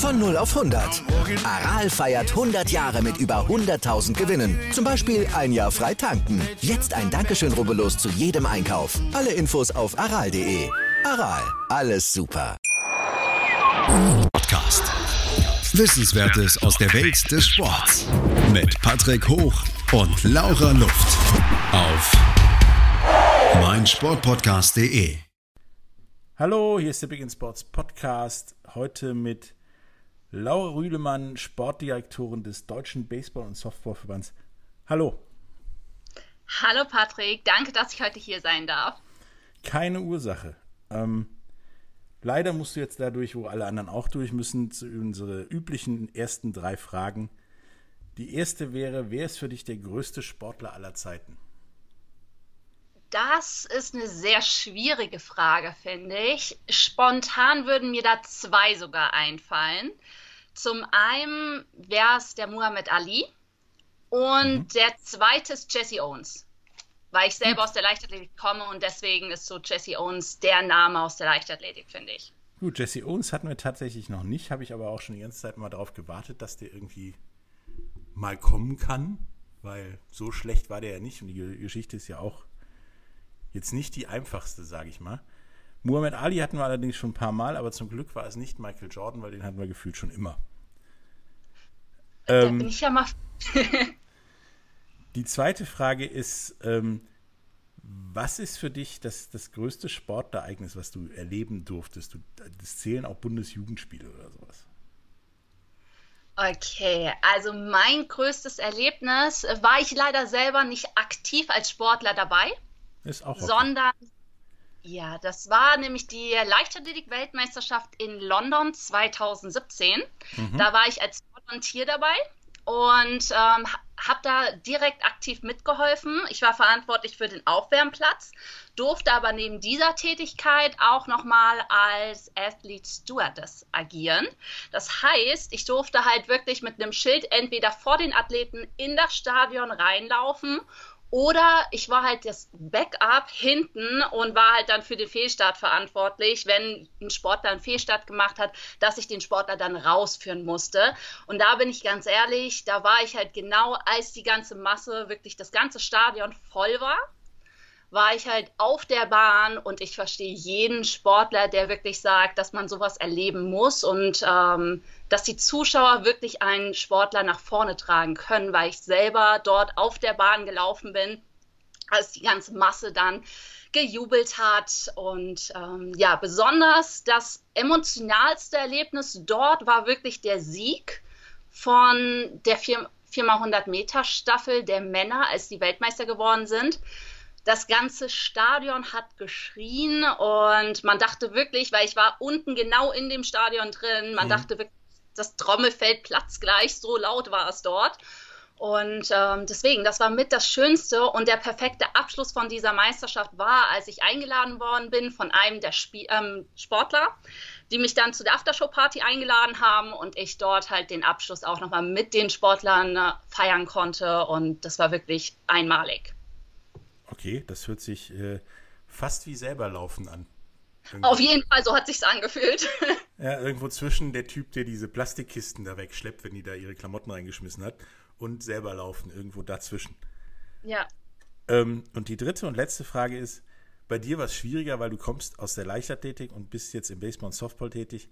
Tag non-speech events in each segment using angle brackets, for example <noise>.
Von 0 auf 100. Aral feiert 100 Jahre mit über 100.000 Gewinnen. Zum Beispiel ein Jahr frei tanken. Jetzt ein Dankeschön, rubbellos zu jedem Einkauf. Alle Infos auf aral.de. Aral, alles super. Podcast. Wissenswertes aus der Welt des Sports. Mit Patrick Hoch und Laura Luft. Auf meinsportpodcast.de. Hallo, hier ist der Big in Sports Podcast. Heute mit Laura Rühlemann, Sportdirektorin des Deutschen Baseball- und Softballverbands. Hallo. Hallo Patrick, danke, dass ich heute hier sein darf. Keine Ursache. Ähm, leider musst du jetzt dadurch, wo alle anderen auch durch müssen, zu unsere üblichen ersten drei Fragen. Die erste wäre, wer ist für dich der größte Sportler aller Zeiten? Das ist eine sehr schwierige Frage, finde ich. Spontan würden mir da zwei sogar einfallen. Zum einen wäre es der Muhammad Ali und mhm. der zweite ist Jesse Owens, weil ich selber aus der Leichtathletik komme und deswegen ist so Jesse Owens der Name aus der Leichtathletik, finde ich. Gut, Jesse Owens hatten wir tatsächlich noch nicht, habe ich aber auch schon die ganze Zeit mal darauf gewartet, dass der irgendwie mal kommen kann, weil so schlecht war der ja nicht und die Geschichte ist ja auch jetzt nicht die einfachste, sage ich mal. Muhammad Ali hatten wir allerdings schon ein paar Mal, aber zum Glück war es nicht Michael Jordan, weil den hatten wir gefühlt schon immer. Da ähm, bin ich ja mal. die zweite Frage ist, ähm, was ist für dich das, das größte Sportereignis, was du erleben durftest? Du, das zählen auch Bundesjugendspiele oder sowas. Okay, also mein größtes Erlebnis war ich leider selber nicht aktiv als Sportler dabei. Ist auch okay. Sondern, ja, das war nämlich die Leichtathletik-Weltmeisterschaft in London 2017. Mhm. Da war ich als Volontier dabei und ähm, habe da direkt aktiv mitgeholfen. Ich war verantwortlich für den Aufwärmplatz, durfte aber neben dieser Tätigkeit auch nochmal als Athlete Stewardess agieren. Das heißt, ich durfte halt wirklich mit einem Schild entweder vor den Athleten in das Stadion reinlaufen oder ich war halt das Backup hinten und war halt dann für den Fehlstart verantwortlich, wenn ein Sportler einen Fehlstart gemacht hat, dass ich den Sportler dann rausführen musste. Und da bin ich ganz ehrlich, da war ich halt genau, als die ganze Masse, wirklich das ganze Stadion voll war war ich halt auf der Bahn und ich verstehe jeden Sportler, der wirklich sagt, dass man sowas erleben muss und ähm, dass die Zuschauer wirklich einen Sportler nach vorne tragen können, weil ich selber dort auf der Bahn gelaufen bin, als die ganze Masse dann gejubelt hat. Und ähm, ja, besonders das emotionalste Erlebnis dort war wirklich der Sieg von der 4x100 Meter Staffel der Männer, als die Weltmeister geworden sind das ganze Stadion hat geschrien und man dachte wirklich, weil ich war unten genau in dem Stadion drin, man mhm. dachte wirklich, das Trommelfeld platzt gleich, so laut war es dort. Und ähm, deswegen, das war mit das Schönste und der perfekte Abschluss von dieser Meisterschaft war, als ich eingeladen worden bin von einem der Spie ähm, Sportler, die mich dann zu der Aftershow-Party eingeladen haben und ich dort halt den Abschluss auch nochmal mit den Sportlern äh, feiern konnte und das war wirklich einmalig. Okay, das hört sich äh, fast wie selber laufen an. Irgendwo. Auf jeden Fall, so hat sich's angefühlt. <laughs> Ja, irgendwo zwischen der Typ, der diese Plastikkisten da wegschleppt, wenn die da ihre Klamotten reingeschmissen hat, und selber laufen, irgendwo dazwischen. Ja. Ähm, und die dritte und letzte Frage ist, bei dir war es schwieriger, weil du kommst aus der Leichtathletik und bist jetzt im Baseball und Softball tätig.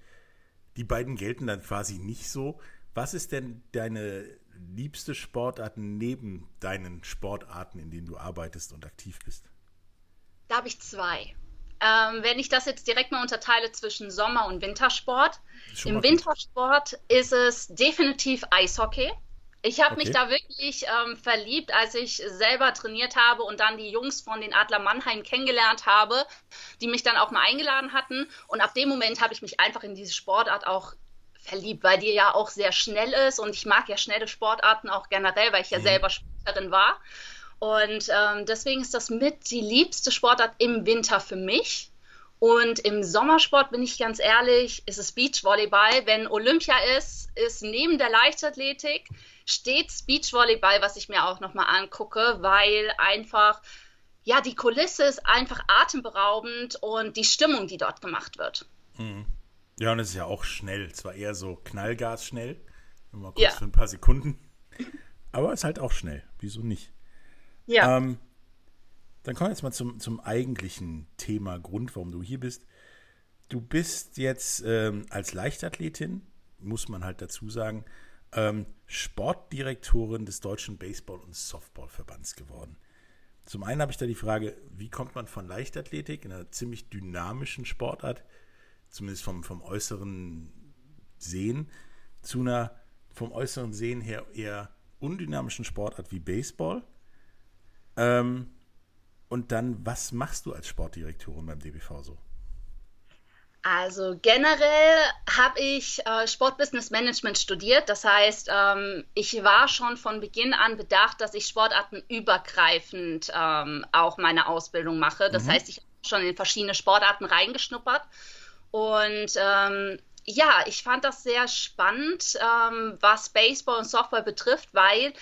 Die beiden gelten dann quasi nicht so. Was ist denn deine liebste Sportart neben deinen Sportarten, in denen du arbeitest und aktiv bist? Da habe ich zwei. Ähm, wenn ich das jetzt direkt mal unterteile zwischen Sommer- und Wintersport. Im Wintersport ist es definitiv Eishockey. Ich habe okay. mich da wirklich ähm, verliebt, als ich selber trainiert habe und dann die Jungs von den Adler Mannheim kennengelernt habe, die mich dann auch mal eingeladen hatten. Und ab dem Moment habe ich mich einfach in diese Sportart auch verliebt, weil die ja auch sehr schnell ist und ich mag ja schnelle Sportarten auch generell, weil ich ja mhm. selber Sportlerin war. Und ähm, deswegen ist das mit die liebste Sportart im Winter für mich. Und im Sommersport bin ich ganz ehrlich, ist es Beachvolleyball. Wenn Olympia ist, ist neben der Leichtathletik stets Beachvolleyball, was ich mir auch nochmal angucke, weil einfach, ja, die Kulisse ist einfach atemberaubend und die Stimmung, die dort gemacht wird. Mhm. Ja, und es ist ja auch schnell. Zwar eher so Knallgas schnell, mal kurz ja. für ein paar Sekunden. Aber es ist halt auch schnell. Wieso nicht? Ja. Ähm, dann kommen wir jetzt mal zum, zum eigentlichen Thema, Grund, warum du hier bist. Du bist jetzt ähm, als Leichtathletin, muss man halt dazu sagen, ähm, Sportdirektorin des Deutschen Baseball- und Softballverbands geworden. Zum einen habe ich da die Frage, wie kommt man von Leichtathletik in einer ziemlich dynamischen Sportart, zumindest vom, vom äußeren Sehen, zu einer vom äußeren Sehen her eher undynamischen Sportart wie Baseball? Ähm, und dann, was machst du als Sportdirektorin beim DBV so? Also generell habe ich äh, Sportbusiness Management studiert. Das heißt, ähm, ich war schon von Beginn an bedacht, dass ich sportartenübergreifend ähm, auch meine Ausbildung mache. Das mhm. heißt, ich habe schon in verschiedene Sportarten reingeschnuppert. Und ähm, ja, ich fand das sehr spannend, ähm, was Baseball und Softball betrifft, weil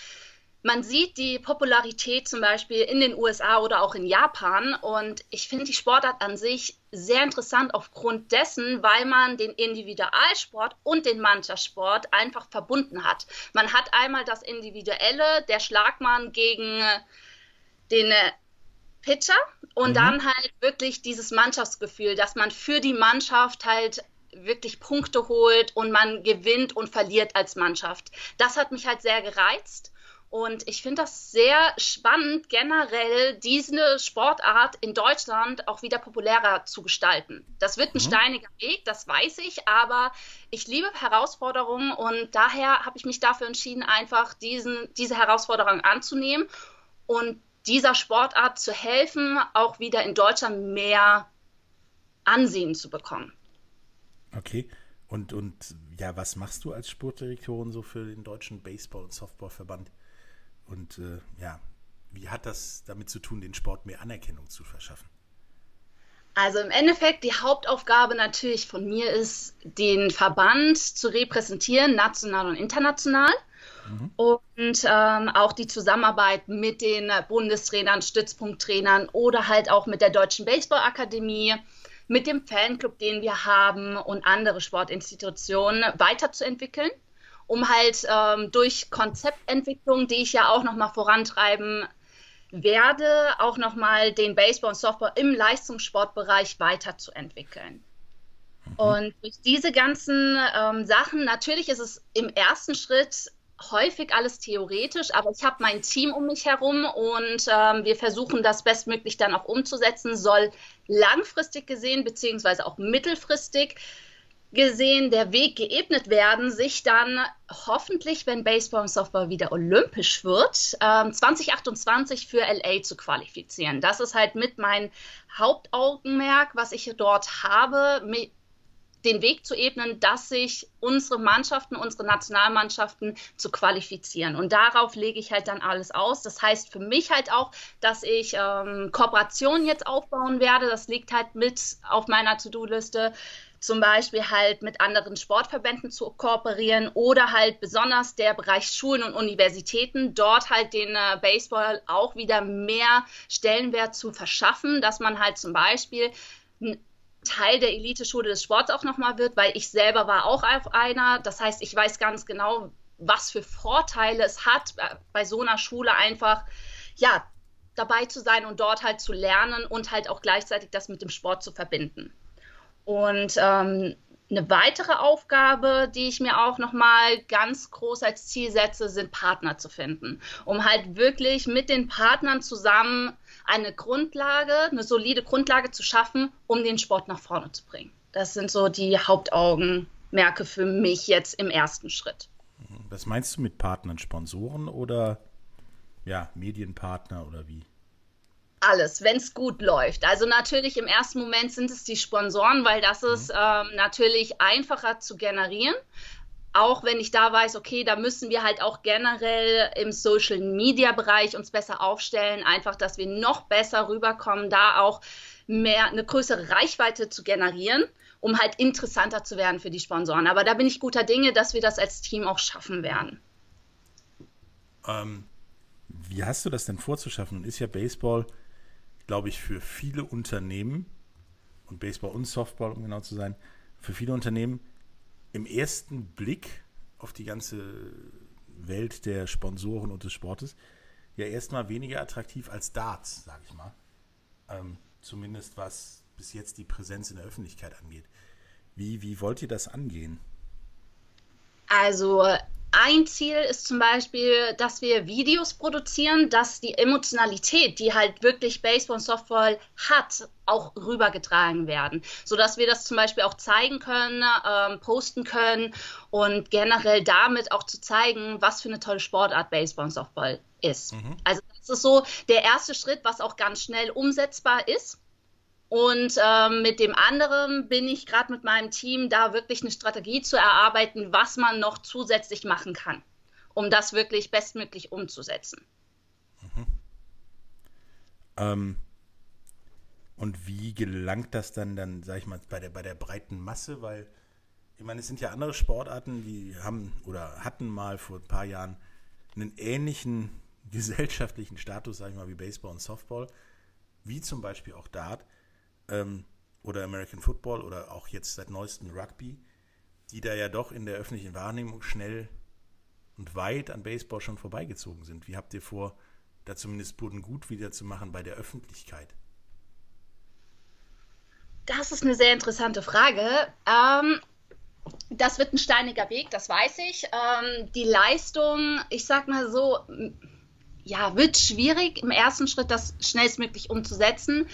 man sieht die Popularität zum Beispiel in den USA oder auch in Japan und ich finde die Sportart an sich sehr interessant aufgrund dessen, weil man den Individualsport und den Mannschaftssport einfach verbunden hat. Man hat einmal das Individuelle, der Schlagmann gegen den äh, Pitcher und mhm. dann halt wirklich dieses Mannschaftsgefühl, dass man für die Mannschaft halt wirklich Punkte holt und man gewinnt und verliert als Mannschaft. Das hat mich halt sehr gereizt. Und ich finde das sehr spannend, generell diese Sportart in Deutschland auch wieder populärer zu gestalten. Das wird ein mhm. steiniger Weg, das weiß ich, aber ich liebe Herausforderungen und daher habe ich mich dafür entschieden, einfach diesen, diese Herausforderung anzunehmen und dieser Sportart zu helfen, auch wieder in Deutschland mehr Ansehen zu bekommen. Okay. Und, und ja, was machst du als Sportdirektorin so für den deutschen Baseball- und Softballverband? Und äh, ja, wie hat das damit zu tun, den Sport mehr Anerkennung zu verschaffen? Also im Endeffekt die Hauptaufgabe natürlich von mir ist, den Verband zu repräsentieren, national und international. Mhm. Und ähm, auch die Zusammenarbeit mit den Bundestrainern, Stützpunkttrainern oder halt auch mit der Deutschen Baseballakademie, mit dem Fanclub, den wir haben und andere Sportinstitutionen weiterzuentwickeln um halt ähm, durch Konzeptentwicklung, die ich ja auch nochmal vorantreiben werde, auch nochmal den Baseball und Softball im Leistungssportbereich weiterzuentwickeln. Mhm. Und durch diese ganzen ähm, Sachen, natürlich ist es im ersten Schritt häufig alles theoretisch, aber ich habe mein Team um mich herum und ähm, wir versuchen das bestmöglich dann auch umzusetzen, soll langfristig gesehen beziehungsweise auch mittelfristig gesehen der Weg geebnet werden, sich dann hoffentlich, wenn Baseball und Softball wieder olympisch wird, ähm, 2028 für LA zu qualifizieren. Das ist halt mit mein Hauptaugenmerk, was ich dort habe, den Weg zu ebnen, dass sich unsere Mannschaften, unsere Nationalmannschaften zu qualifizieren. Und darauf lege ich halt dann alles aus. Das heißt für mich halt auch, dass ich ähm, Kooperationen jetzt aufbauen werde. Das liegt halt mit auf meiner To-Do-Liste zum Beispiel halt mit anderen Sportverbänden zu kooperieren oder halt besonders der Bereich Schulen und Universitäten, dort halt den äh, Baseball auch wieder mehr Stellenwert zu verschaffen, dass man halt zum Beispiel Teil der Elite-Schule des Sports auch nochmal wird, weil ich selber war auch einer. Das heißt, ich weiß ganz genau, was für Vorteile es hat, äh, bei so einer Schule einfach, ja, dabei zu sein und dort halt zu lernen und halt auch gleichzeitig das mit dem Sport zu verbinden. Und ähm, eine weitere Aufgabe, die ich mir auch nochmal ganz groß als Ziel setze, sind Partner zu finden, um halt wirklich mit den Partnern zusammen eine Grundlage, eine solide Grundlage zu schaffen, um den Sport nach vorne zu bringen. Das sind so die Hauptaugenmerke für mich jetzt im ersten Schritt. Was meinst du mit Partnern, Sponsoren oder ja, Medienpartner oder wie? alles, wenn es gut läuft. Also natürlich im ersten Moment sind es die Sponsoren, weil das mhm. ist ähm, natürlich einfacher zu generieren. Auch wenn ich da weiß, okay, da müssen wir halt auch generell im Social Media Bereich uns besser aufstellen, einfach, dass wir noch besser rüberkommen, da auch mehr eine größere Reichweite zu generieren, um halt interessanter zu werden für die Sponsoren. Aber da bin ich guter Dinge, dass wir das als Team auch schaffen werden. Ähm, wie hast du das denn vorzuschaffen? Ist ja Baseball glaube ich, für viele Unternehmen und Baseball und Softball, um genau zu sein, für viele Unternehmen im ersten Blick auf die ganze Welt der Sponsoren und des Sportes ja erstmal weniger attraktiv als Darts, sage ich mal. Ähm, zumindest was bis jetzt die Präsenz in der Öffentlichkeit angeht. Wie, wie wollt ihr das angehen? Also ein Ziel ist zum Beispiel, dass wir Videos produzieren, dass die Emotionalität, die halt wirklich Baseball und Softball hat, auch rübergetragen werden, sodass wir das zum Beispiel auch zeigen können, ähm, posten können und generell damit auch zu zeigen, was für eine tolle Sportart Baseball und Softball ist. Mhm. Also das ist so der erste Schritt, was auch ganz schnell umsetzbar ist. Und ähm, mit dem anderen bin ich gerade mit meinem Team da wirklich eine Strategie zu erarbeiten, was man noch zusätzlich machen kann, um das wirklich bestmöglich umzusetzen. Mhm. Ähm, und wie gelangt das dann, dann, sag ich mal, bei der, bei der breiten Masse? Weil, ich meine, es sind ja andere Sportarten, die haben oder hatten mal vor ein paar Jahren einen ähnlichen <laughs> gesellschaftlichen Status, sag ich mal, wie Baseball und Softball, wie zum Beispiel auch Dart ähm, oder American Football oder auch jetzt seit neuestem Rugby, die da ja doch in der öffentlichen Wahrnehmung schnell und weit an Baseball schon vorbeigezogen sind. Wie habt ihr vor, da zumindest Boden gut wieder zu machen bei der Öffentlichkeit? Das ist eine sehr interessante Frage. Ähm, das wird ein steiniger Weg, das weiß ich. Ähm, die Leistung, ich sag mal so, ja, wird schwierig im ersten Schritt, das schnellstmöglich umzusetzen.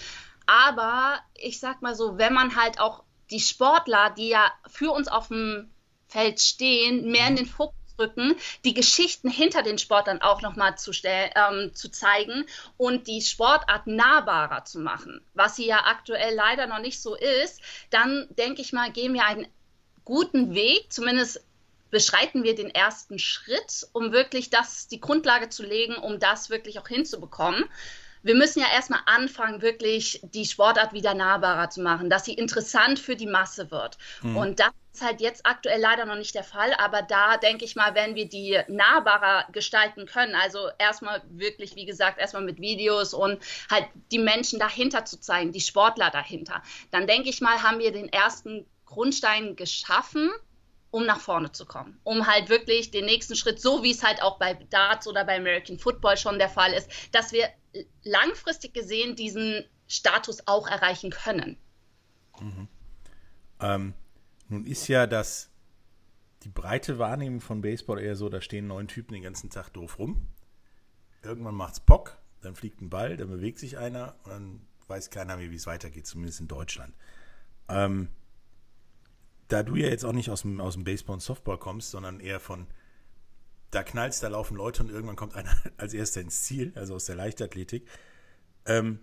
Aber ich sag mal so, wenn man halt auch die Sportler, die ja für uns auf dem Feld stehen, mehr in den Fokus rücken, die Geschichten hinter den Sportlern auch nochmal zu, ähm, zu zeigen und die Sportart nahbarer zu machen, was sie ja aktuell leider noch nicht so ist, dann denke ich mal, gehen wir einen guten Weg, zumindest beschreiten wir den ersten Schritt, um wirklich das, die Grundlage zu legen, um das wirklich auch hinzubekommen wir müssen ja erstmal anfangen, wirklich die Sportart wieder nahbarer zu machen, dass sie interessant für die Masse wird. Mhm. Und das ist halt jetzt aktuell leider noch nicht der Fall, aber da denke ich mal, wenn wir die nahbarer gestalten können, also erstmal wirklich, wie gesagt, erstmal mit Videos und halt die Menschen dahinter zu zeigen, die Sportler dahinter, dann denke ich mal, haben wir den ersten Grundstein geschaffen, um nach vorne zu kommen, um halt wirklich den nächsten Schritt, so wie es halt auch bei Darts oder bei American Football schon der Fall ist, dass wir langfristig gesehen diesen Status auch erreichen können. Mhm. Ähm, nun ist ja das die breite Wahrnehmung von Baseball eher so, da stehen neun Typen den ganzen Tag doof rum. Irgendwann macht's Pock, dann fliegt ein Ball, dann bewegt sich einer und dann weiß keiner mehr, wie es weitergeht, zumindest in Deutschland. Ähm, da du ja jetzt auch nicht aus dem, aus dem Baseball und Softball kommst, sondern eher von da knallst, da laufen Leute und irgendwann kommt einer <laughs> als erster ins Ziel, also aus der Leichtathletik. Ähm,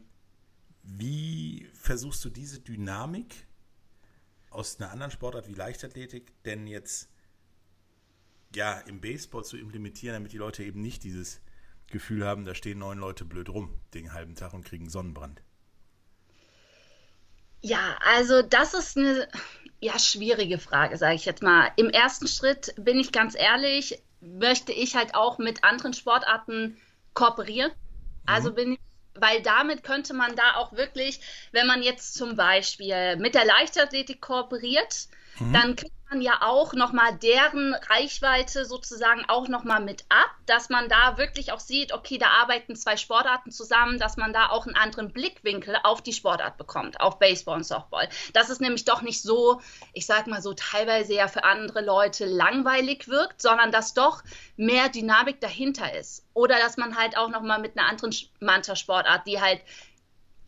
wie versuchst du diese Dynamik aus einer anderen Sportart wie Leichtathletik denn jetzt ja im Baseball zu implementieren, damit die Leute eben nicht dieses Gefühl haben, da stehen neun Leute blöd rum den halben Tag und kriegen Sonnenbrand? Ja, also das ist eine ja, schwierige Frage, sage ich jetzt mal. Im ersten Schritt bin ich ganz ehrlich, möchte ich halt auch mit anderen Sportarten kooperieren. Also mhm. bin ich weil damit könnte man da auch wirklich, wenn man jetzt zum Beispiel mit der Leichtathletik kooperiert, mhm. dann kriegt man ja auch nochmal deren Reichweite sozusagen auch nochmal mit ab, dass man da wirklich auch sieht, okay, da arbeiten zwei Sportarten zusammen, dass man da auch einen anderen Blickwinkel auf die Sportart bekommt, auf Baseball und Softball. Dass es nämlich doch nicht so, ich sag mal so, teilweise ja für andere Leute langweilig wirkt, sondern dass doch mehr Dynamik dahinter ist. Oder dass man halt auch nochmal mit einer anderen Manta-Sportart, die halt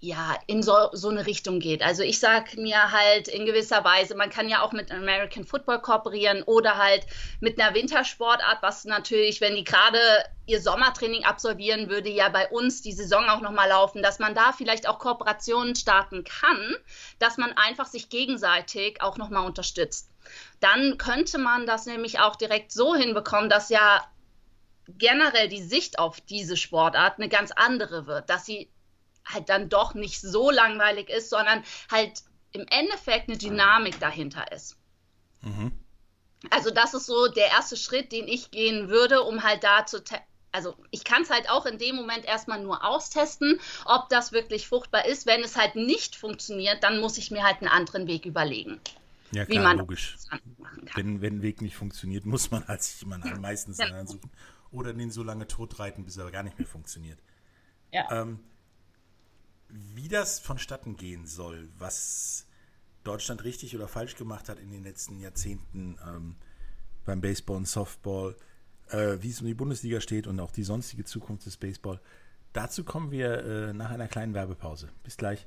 ja, in so, so eine Richtung geht. Also ich sage mir halt in gewisser Weise, man kann ja auch mit American Football kooperieren oder halt mit einer Wintersportart, was natürlich, wenn die gerade ihr Sommertraining absolvieren, würde ja bei uns die Saison auch nochmal laufen, dass man da vielleicht auch Kooperationen starten kann, dass man einfach sich gegenseitig auch nochmal unterstützt. Dann könnte man das nämlich auch direkt so hinbekommen, dass ja generell die Sicht auf diese Sportart eine ganz andere wird, dass sie halt dann doch nicht so langweilig ist, sondern halt im Endeffekt eine Dynamik dahinter ist. Mhm. Also das ist so der erste Schritt, den ich gehen würde, um halt da zu also ich kann es halt auch in dem Moment erstmal nur austesten, ob das wirklich fruchtbar ist. Wenn es halt nicht funktioniert, dann muss ich mir halt einen anderen Weg überlegen. Ja, klar, wie man logisch. Wenn, wenn ein Weg nicht funktioniert, muss man halt sich jemanden meistens ja. Suchen. Oder den so lange totreiten, bis er gar nicht mehr funktioniert. Ja. Ähm, wie das vonstatten gehen soll, was Deutschland richtig oder falsch gemacht hat in den letzten Jahrzehnten ähm, beim Baseball und Softball, äh, wie es um die Bundesliga steht und auch die sonstige Zukunft des Baseball. Dazu kommen wir äh, nach einer kleinen Werbepause. Bis gleich.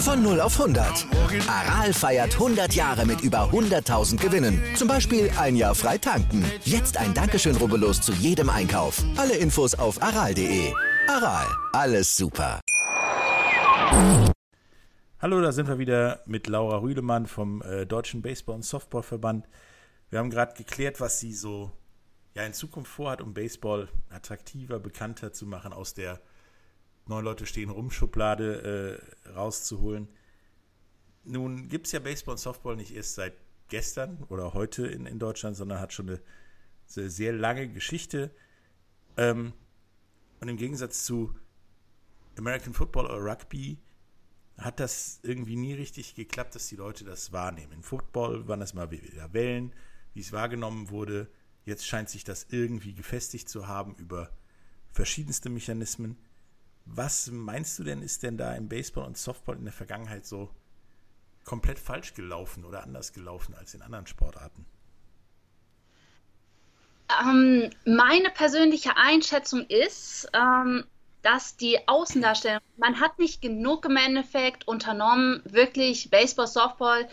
Von 0 auf 100. Aral feiert 100 Jahre mit über 100.000 Gewinnen. Zum Beispiel ein Jahr frei tanken. Jetzt ein Dankeschön, rubbellos zu jedem Einkauf. Alle Infos auf aral.de. Aral, alles super. Hallo, da sind wir wieder mit Laura Rüdemann vom äh, Deutschen Baseball- und Softballverband. Wir haben gerade geklärt, was sie so ja, in Zukunft vorhat, um Baseball attraktiver, bekannter zu machen aus der neun Leute stehen rum, Schublade äh, rauszuholen. Nun gibt es ja Baseball und Softball nicht erst seit gestern oder heute in, in Deutschland, sondern hat schon eine, eine sehr lange Geschichte. Ähm, und im Gegensatz zu American Football oder Rugby hat das irgendwie nie richtig geklappt, dass die Leute das wahrnehmen. In Football waren das mal wieder Wellen, wie es wahrgenommen wurde. Jetzt scheint sich das irgendwie gefestigt zu haben über verschiedenste Mechanismen. Was meinst du denn, ist denn da im Baseball und Softball in der Vergangenheit so komplett falsch gelaufen oder anders gelaufen als in anderen Sportarten? Ähm, meine persönliche Einschätzung ist, ähm, dass die Außendarstellung, man hat nicht genug im Endeffekt unternommen, wirklich Baseball, Softball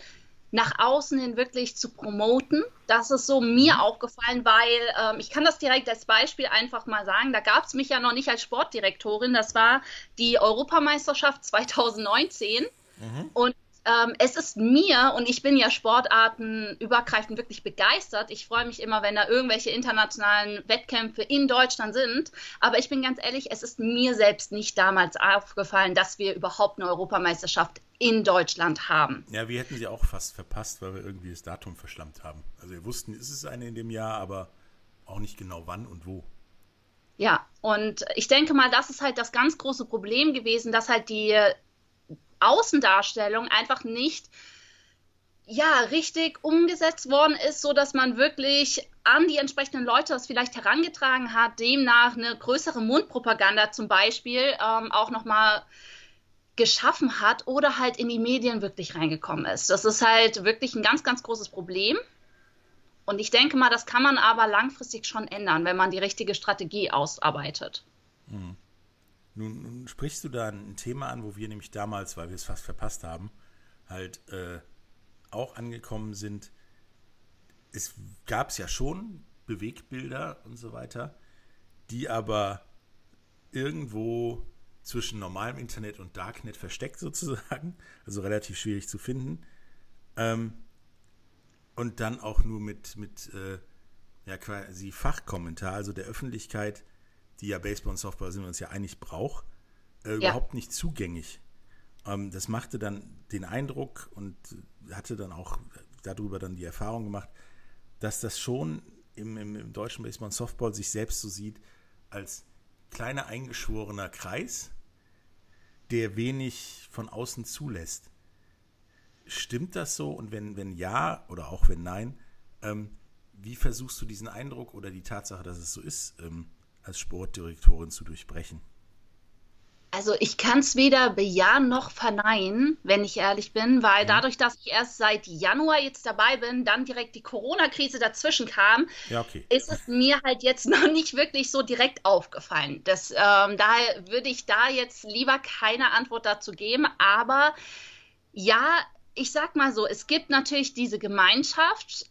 nach außen hin wirklich zu promoten. Das ist so mir mhm. aufgefallen, weil ähm, ich kann das direkt als Beispiel einfach mal sagen. Da gab es mich ja noch nicht als Sportdirektorin. Das war die Europameisterschaft 2019. Mhm. Und ähm, es ist mir, und ich bin ja sportartenübergreifend wirklich begeistert. Ich freue mich immer, wenn da irgendwelche internationalen Wettkämpfe in Deutschland sind. Aber ich bin ganz ehrlich, es ist mir selbst nicht damals aufgefallen, dass wir überhaupt eine Europameisterschaft in Deutschland haben. Ja, wir hätten sie auch fast verpasst, weil wir irgendwie das Datum verschlammt haben. Also wir wussten, ist es eine in dem Jahr, aber auch nicht genau wann und wo. Ja, und ich denke mal, das ist halt das ganz große Problem gewesen, dass halt die Außendarstellung einfach nicht ja, richtig umgesetzt worden ist, so dass man wirklich an die entsprechenden Leute das vielleicht herangetragen hat, demnach eine größere Mundpropaganda zum Beispiel ähm, auch nochmal geschaffen hat oder halt in die Medien wirklich reingekommen ist. Das ist halt wirklich ein ganz, ganz großes Problem. Und ich denke mal, das kann man aber langfristig schon ändern, wenn man die richtige Strategie ausarbeitet. Mhm. Nun, nun, sprichst du da ein Thema an, wo wir nämlich damals, weil wir es fast verpasst haben, halt äh, auch angekommen sind. Es gab es ja schon Bewegbilder und so weiter, die aber irgendwo zwischen normalem Internet und Darknet versteckt <laughs> sozusagen, also relativ schwierig zu finden. Ähm, und dann auch nur mit, mit äh, ja, quasi Fachkommentar, also der Öffentlichkeit, die ja Baseball und Softball sind wir uns ja einig braucht, äh, ja. überhaupt nicht zugänglich. Ähm, das machte dann den Eindruck und hatte dann auch darüber dann die Erfahrung gemacht, dass das schon im, im, im deutschen Baseball und Softball sich selbst so sieht als kleiner eingeschworener Kreis, der wenig von außen zulässt. Stimmt das so? Und wenn, wenn ja oder auch wenn nein, ähm, wie versuchst du diesen Eindruck oder die Tatsache, dass es so ist, ähm, als Sportdirektorin zu durchbrechen? Also ich kann es weder bejahen noch verneinen, wenn ich ehrlich bin, weil mhm. dadurch, dass ich erst seit Januar jetzt dabei bin, dann direkt die Corona-Krise dazwischen kam, ja, okay. ist es mir halt jetzt <laughs> noch nicht wirklich so direkt aufgefallen. Das, ähm, daher würde ich da jetzt lieber keine Antwort dazu geben. Aber ja, ich sag mal so, es gibt natürlich diese Gemeinschaft,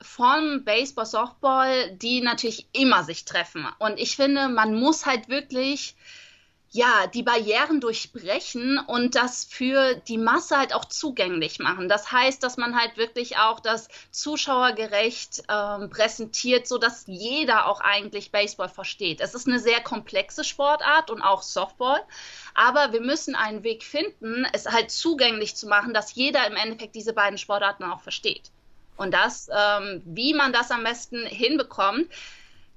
von Baseball, Softball, die natürlich immer sich treffen. Und ich finde, man muss halt wirklich ja, die Barrieren durchbrechen und das für die Masse halt auch zugänglich machen. Das heißt, dass man halt wirklich auch das zuschauergerecht ähm, präsentiert, so dass jeder auch eigentlich Baseball versteht. Es ist eine sehr komplexe Sportart und auch Softball, aber wir müssen einen Weg finden, es halt zugänglich zu machen, dass jeder im Endeffekt diese beiden Sportarten auch versteht. Und das, ähm, wie man das am besten hinbekommt,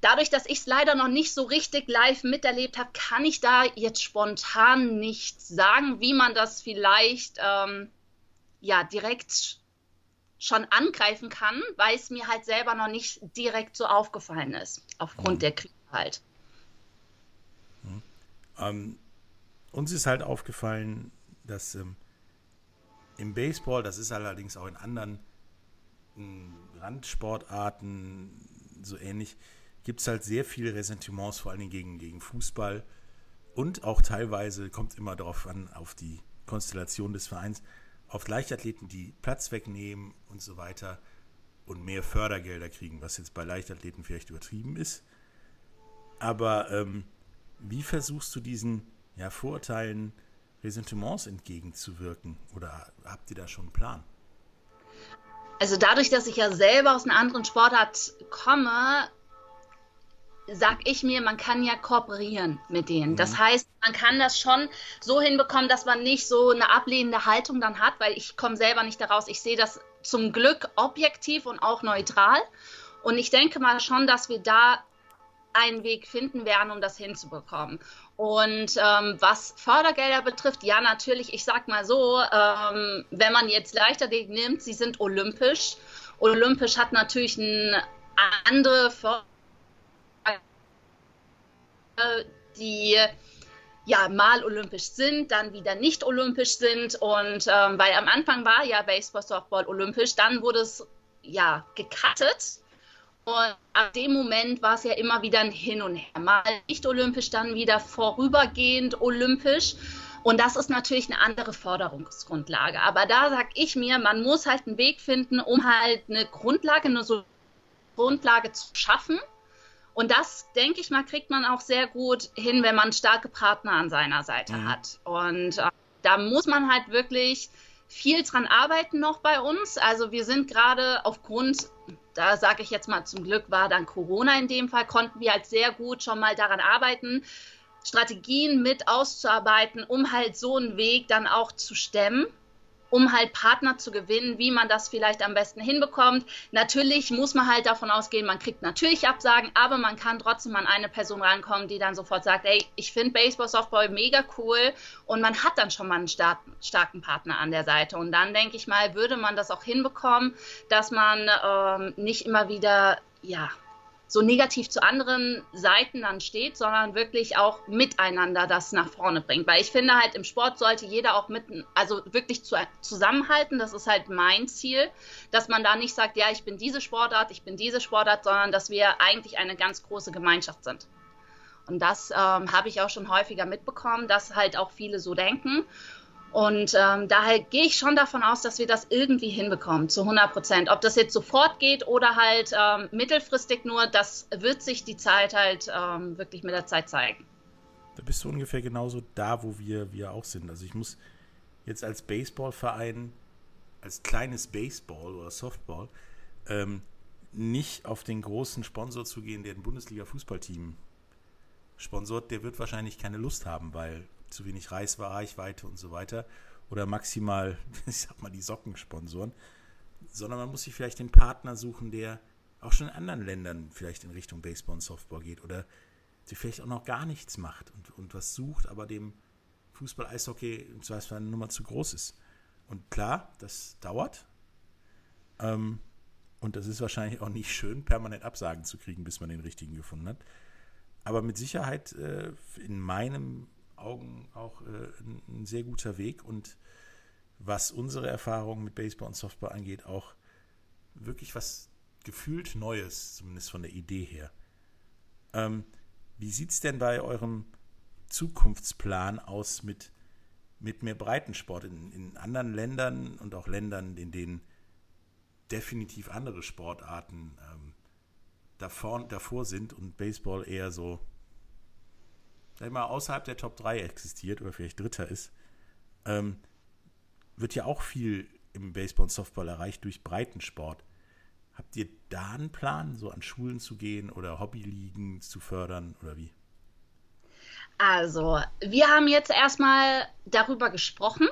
dadurch, dass ich es leider noch nicht so richtig live miterlebt habe, kann ich da jetzt spontan nicht sagen, wie man das vielleicht ähm, ja direkt schon angreifen kann, weil es mir halt selber noch nicht direkt so aufgefallen ist, aufgrund mhm. der Krise halt. Mhm. Ähm, uns ist halt aufgefallen, dass ähm, im Baseball, das ist allerdings auch in anderen Randsportarten so ähnlich, gibt es halt sehr viele Ressentiments, vor allen Dingen gegen, gegen Fußball. Und auch teilweise kommt immer darauf an, auf die Konstellation des Vereins, auf Leichtathleten, die Platz wegnehmen und so weiter und mehr Fördergelder kriegen, was jetzt bei Leichtathleten vielleicht übertrieben ist. Aber ähm, wie versuchst du diesen ja, Vorurteilen, Ressentiments entgegenzuwirken? Oder habt ihr da schon einen Plan? Also dadurch, dass ich ja selber aus einer anderen Sportart komme, sag ich mir, man kann ja kooperieren mit denen. Mhm. Das heißt, man kann das schon so hinbekommen, dass man nicht so eine ablehnende Haltung dann hat, weil ich komme selber nicht daraus. Ich sehe das zum Glück objektiv und auch neutral. Und ich denke mal schon, dass wir da einen Weg finden werden, um das hinzubekommen. Und ähm, was Fördergelder betrifft, ja, natürlich, ich sag mal so, ähm, wenn man jetzt Leichtathletik nimmt, sie sind olympisch. Olympisch hat natürlich eine andere Fördergelder die ja mal olympisch sind, dann wieder nicht olympisch sind. Und ähm, weil am Anfang war ja Baseball, Softball olympisch, dann wurde es ja gecuttet. Und ab dem Moment war es ja immer wieder ein Hin und Her. Mal nicht olympisch, dann wieder vorübergehend olympisch. Und das ist natürlich eine andere Forderungsgrundlage. Aber da sage ich mir, man muss halt einen Weg finden, um halt eine Grundlage, eine so Grundlage zu schaffen, und das, denke ich mal, kriegt man auch sehr gut hin, wenn man starke Partner an seiner Seite mhm. hat. Und äh, da muss man halt wirklich viel dran arbeiten noch bei uns. Also wir sind gerade aufgrund, da sage ich jetzt mal zum Glück war dann Corona in dem Fall, konnten wir halt sehr gut schon mal daran arbeiten, Strategien mit auszuarbeiten, um halt so einen Weg dann auch zu stemmen um halt Partner zu gewinnen, wie man das vielleicht am besten hinbekommt. Natürlich muss man halt davon ausgehen, man kriegt natürlich Absagen, aber man kann trotzdem an eine Person rankommen, die dann sofort sagt, ey, ich finde Baseball, Softball mega cool und man hat dann schon mal einen starken, starken Partner an der Seite. Und dann denke ich mal, würde man das auch hinbekommen, dass man ähm, nicht immer wieder, ja, so negativ zu anderen Seiten dann steht, sondern wirklich auch miteinander das nach vorne bringt. Weil ich finde halt im Sport sollte jeder auch mit, also wirklich zu, zusammenhalten. Das ist halt mein Ziel, dass man da nicht sagt, ja, ich bin diese Sportart, ich bin diese Sportart, sondern dass wir eigentlich eine ganz große Gemeinschaft sind. Und das ähm, habe ich auch schon häufiger mitbekommen, dass halt auch viele so denken. Und ähm, daher gehe ich schon davon aus, dass wir das irgendwie hinbekommen, zu 100 Prozent. Ob das jetzt sofort geht oder halt ähm, mittelfristig nur, das wird sich die Zeit halt ähm, wirklich mit der Zeit zeigen. Da bist du ungefähr genauso da, wo wir, wir auch sind. Also ich muss jetzt als Baseballverein, als kleines Baseball oder Softball, ähm, nicht auf den großen Sponsor zu gehen, der ein Bundesliga-Fußballteam sponsort, der wird wahrscheinlich keine Lust haben, weil zu wenig Reichweite und so weiter. Oder maximal, <laughs> ich sag mal, die Socken sponsoren. Sondern man muss sich vielleicht den Partner suchen, der auch schon in anderen Ländern vielleicht in Richtung Baseball und Softball geht. Oder der vielleicht auch noch gar nichts macht und, und was sucht, aber dem Fußball, Eishockey im Zweifelsfall eine Nummer zu groß ist. Und klar, das dauert. Ähm, und das ist wahrscheinlich auch nicht schön, permanent Absagen zu kriegen, bis man den richtigen gefunden hat. Aber mit Sicherheit äh, in meinen Augen auch äh, ein, sehr guter Weg und was unsere Erfahrungen mit Baseball und Softball angeht, auch wirklich was gefühlt Neues, zumindest von der Idee her. Ähm, wie sieht es denn bei eurem Zukunftsplan aus mit, mit mehr Breitensport in, in anderen Ländern und auch Ländern, in denen definitiv andere Sportarten ähm, davor, davor sind und Baseball eher so, sag mal, außerhalb der Top 3 existiert oder vielleicht Dritter ist, ähm, wird ja auch viel im Baseball und Softball erreicht durch Breitensport. Habt ihr da einen Plan, so an Schulen zu gehen oder Hobbyligen zu fördern oder wie? Also, wir haben jetzt erstmal darüber gesprochen,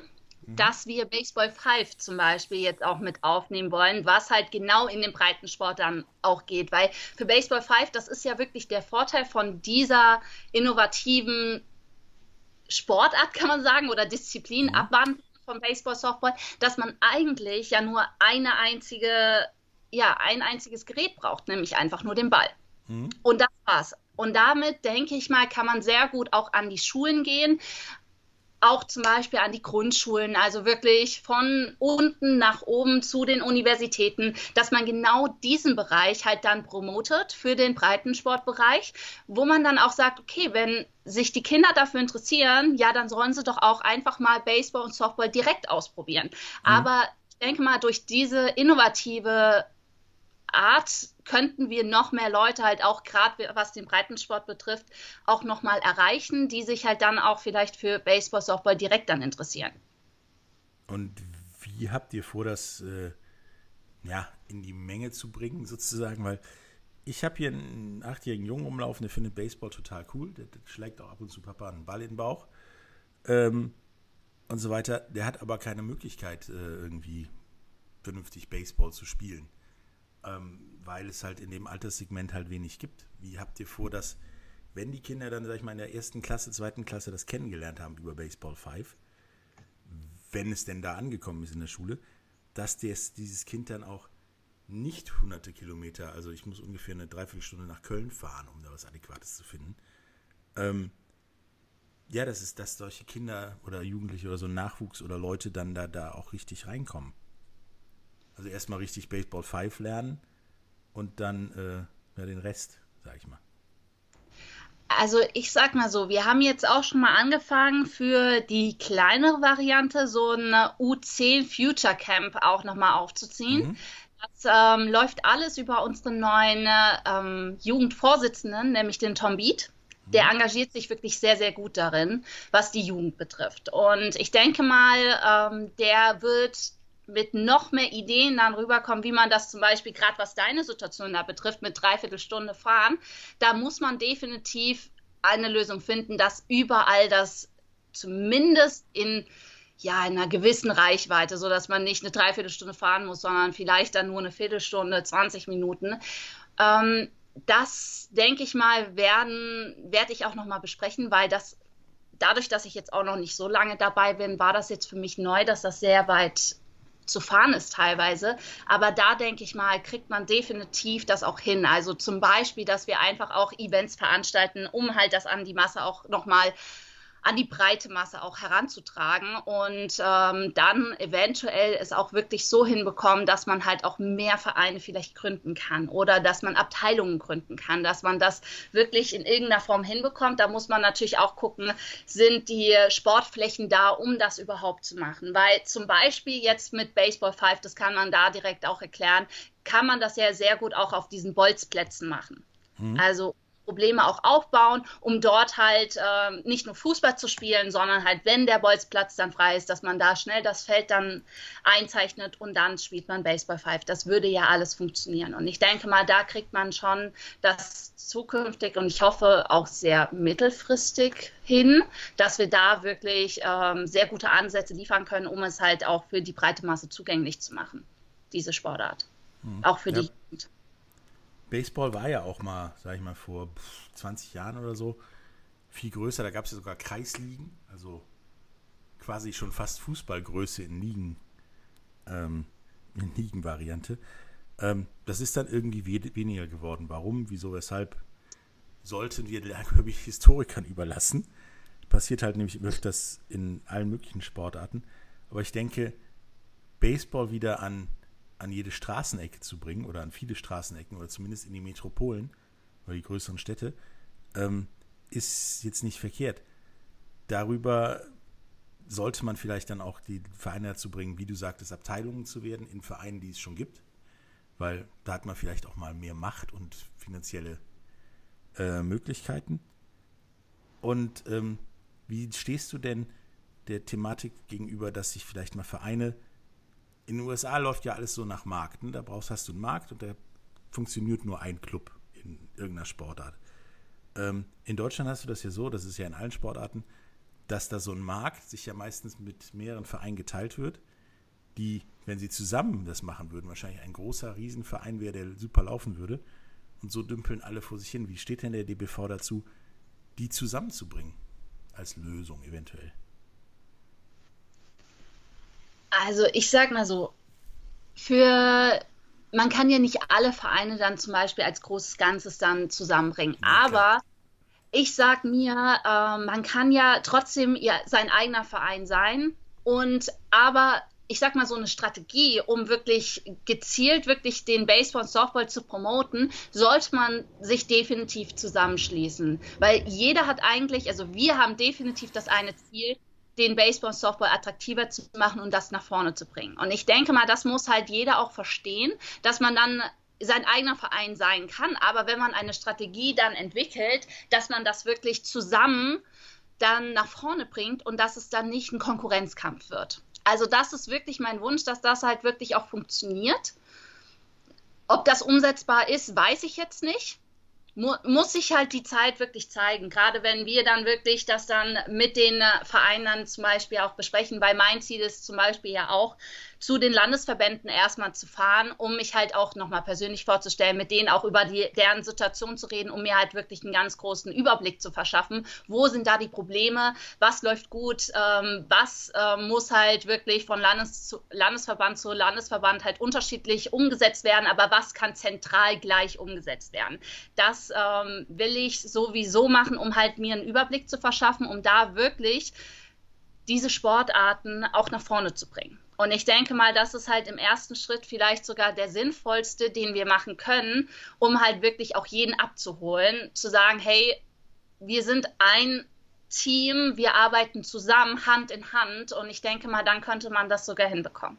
mhm. dass wir Baseball 5 zum Beispiel jetzt auch mit aufnehmen wollen, was halt genau in den Breitensport dann auch geht. Weil für Baseball 5, das ist ja wirklich der Vorteil von dieser innovativen Sportart, kann man sagen, oder Disziplin, mhm. Abwandlung vom Baseball, Softball, dass man eigentlich ja nur eine einzige, ja, ein einziges Gerät braucht, nämlich einfach nur den Ball. Mhm. Und das war's. Und damit, denke ich mal, kann man sehr gut auch an die Schulen gehen, auch zum Beispiel an die Grundschulen, also wirklich von unten nach oben zu den Universitäten, dass man genau diesen Bereich halt dann promotet für den Breitensportbereich, wo man dann auch sagt, okay, wenn sich die Kinder dafür interessieren, ja, dann sollen sie doch auch einfach mal Baseball und Softball direkt ausprobieren. Mhm. Aber ich denke mal, durch diese innovative Art könnten wir noch mehr Leute halt auch gerade was den Breitensport betrifft auch noch mal erreichen, die sich halt dann auch vielleicht für Baseball, Softball direkt dann interessieren. Und wie habt ihr vor, das äh, ja in die Menge zu bringen sozusagen, weil ich habe hier einen achtjährigen Jungen umlaufen, der findet Baseball total cool, der, der, schlägt auch ab und zu Papa einen Ball in den Bauch ähm, und so weiter. Der hat aber keine Möglichkeit äh, irgendwie vernünftig Baseball zu spielen ähm, weil es halt in dem Alterssegment halt wenig gibt. Wie habt ihr vor, dass, wenn die Kinder dann, sag ich mal, in der ersten Klasse, zweiten Klasse das kennengelernt haben über Baseball 5, wenn es denn da angekommen ist in der Schule, dass des, dieses Kind dann auch nicht hunderte Kilometer, also ich muss ungefähr eine Dreiviertelstunde nach Köln fahren, um da was Adäquates zu finden. Ähm, ja, das ist, dass solche Kinder oder Jugendliche oder so Nachwuchs oder Leute dann da, da auch richtig reinkommen. Also erstmal richtig Baseball 5 lernen und dann äh, ja, den Rest, sag ich mal. Also ich sag mal so, wir haben jetzt auch schon mal angefangen für die kleinere Variante so ein U10 Future Camp auch nochmal aufzuziehen. Mhm. Das ähm, läuft alles über unseren neuen ähm, Jugendvorsitzenden, nämlich den Tom Beat. Der mhm. engagiert sich wirklich sehr, sehr gut darin, was die Jugend betrifft. Und ich denke mal, ähm, der wird mit noch mehr Ideen dann rüberkommen, wie man das zum Beispiel, gerade was deine Situation da betrifft, mit dreiviertel Stunde fahren, da muss man definitiv eine Lösung finden, dass überall das zumindest in ja, in einer gewissen Reichweite, so dass man nicht eine Dreiviertelstunde fahren muss, sondern vielleicht dann nur eine Viertelstunde, 20 Minuten. Ähm, das, denke ich mal, werden, werde ich auch nochmal besprechen, weil das dadurch, dass ich jetzt auch noch nicht so lange dabei bin, war das jetzt für mich neu, dass das sehr weit zu fahren ist teilweise. Aber da denke ich mal, kriegt man definitiv das auch hin. Also zum Beispiel, dass wir einfach auch Events veranstalten, um halt das an die Masse auch nochmal an die breite Masse auch heranzutragen und ähm, dann eventuell es auch wirklich so hinbekommen, dass man halt auch mehr Vereine vielleicht gründen kann oder dass man Abteilungen gründen kann, dass man das wirklich in irgendeiner Form hinbekommt. Da muss man natürlich auch gucken, sind die Sportflächen da, um das überhaupt zu machen. Weil zum Beispiel jetzt mit Baseball 5, das kann man da direkt auch erklären, kann man das ja sehr gut auch auf diesen Bolzplätzen machen. Mhm. Also Probleme auch aufbauen, um dort halt äh, nicht nur Fußball zu spielen, sondern halt, wenn der Bolzplatz dann frei ist, dass man da schnell das Feld dann einzeichnet und dann spielt man Baseball Five. Das würde ja alles funktionieren. Und ich denke mal, da kriegt man schon das zukünftig und ich hoffe auch sehr mittelfristig hin, dass wir da wirklich ähm, sehr gute Ansätze liefern können, um es halt auch für die breite Masse zugänglich zu machen, diese Sportart. Mhm. Auch für ja. die. Baseball war ja auch mal, sag ich mal, vor 20 Jahren oder so viel größer. Da gab es ja sogar Kreisligen, also quasi schon fast Fußballgröße in Ligen, ähm, in Ligenvariante. Ähm, das ist dann irgendwie we weniger geworden. Warum, wieso, weshalb, sollten wir glaube ich, Historikern überlassen. Passiert halt nämlich öfters in allen möglichen Sportarten. Aber ich denke, Baseball wieder an an jede Straßenecke zu bringen oder an viele Straßenecken oder zumindest in die Metropolen oder die größeren Städte, ähm, ist jetzt nicht verkehrt. Darüber sollte man vielleicht dann auch die Vereine dazu bringen, wie du sagtest, Abteilungen zu werden in Vereinen, die es schon gibt, weil da hat man vielleicht auch mal mehr Macht und finanzielle äh, Möglichkeiten. Und ähm, wie stehst du denn der Thematik gegenüber, dass sich vielleicht mal Vereine in den USA läuft ja alles so nach Markt. Ne? Da brauchst, hast du einen Markt und da funktioniert nur ein Club in irgendeiner Sportart. Ähm, in Deutschland hast du das ja so, das ist ja in allen Sportarten, dass da so ein Markt sich ja meistens mit mehreren Vereinen geteilt wird, die, wenn sie zusammen das machen würden, wahrscheinlich ein großer Riesenverein wäre, der super laufen würde. Und so dümpeln alle vor sich hin. Wie steht denn der DBV dazu, die zusammenzubringen als Lösung eventuell? Also ich sag mal so, für man kann ja nicht alle Vereine dann zum Beispiel als großes Ganzes dann zusammenbringen. Okay. Aber ich sag mir, äh, man kann ja trotzdem ja sein eigener Verein sein und aber ich sag mal so eine Strategie, um wirklich gezielt wirklich den Baseball und Softball zu promoten, sollte man sich definitiv zusammenschließen, weil jeder hat eigentlich, also wir haben definitiv das eine Ziel, den Baseball und Softball attraktiver zu machen und das nach vorne zu bringen. Und ich denke mal, das muss halt jeder auch verstehen, dass man dann sein eigener Verein sein kann, aber wenn man eine Strategie dann entwickelt, dass man das wirklich zusammen dann nach vorne bringt und dass es dann nicht ein Konkurrenzkampf wird. Also das ist wirklich mein Wunsch, dass das halt wirklich auch funktioniert. Ob das umsetzbar ist, weiß ich jetzt nicht mu muss sich halt die Zeit wirklich zeigen. Gerade wenn wir dann wirklich das dann mit den äh, Vereinen zum Beispiel auch besprechen, weil mein Ziel ist zum Beispiel ja auch, zu den Landesverbänden erstmal zu fahren, um mich halt auch nochmal persönlich vorzustellen, mit denen auch über die, deren Situation zu reden, um mir halt wirklich einen ganz großen Überblick zu verschaffen. Wo sind da die Probleme? Was läuft gut? Ähm, was äh, muss halt wirklich von Landes zu, Landesverband zu Landesverband halt unterschiedlich umgesetzt werden? Aber was kann zentral gleich umgesetzt werden? Das ähm, will ich sowieso machen, um halt mir einen Überblick zu verschaffen, um da wirklich diese Sportarten auch nach vorne zu bringen. Und ich denke mal, das ist halt im ersten Schritt vielleicht sogar der sinnvollste, den wir machen können, um halt wirklich auch jeden abzuholen, zu sagen, hey, wir sind ein Team, wir arbeiten zusammen, Hand in Hand. Und ich denke mal, dann könnte man das sogar hinbekommen.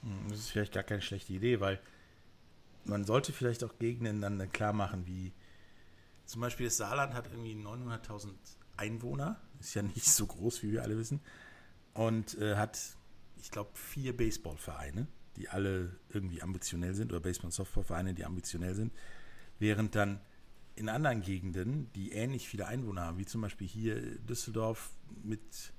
Hm, das ist vielleicht gar keine schlechte Idee, weil man sollte vielleicht auch Gegenden dann klar machen, wie zum Beispiel das Saarland hat irgendwie 900.000 Einwohner, ist ja nicht so groß, wie wir alle wissen, und äh, hat ich glaube, vier Baseballvereine, die alle irgendwie ambitionell sind, oder Baseball- und Softballvereine, die ambitionell sind, während dann in anderen Gegenden, die ähnlich viele Einwohner haben, wie zum Beispiel hier Düsseldorf mit,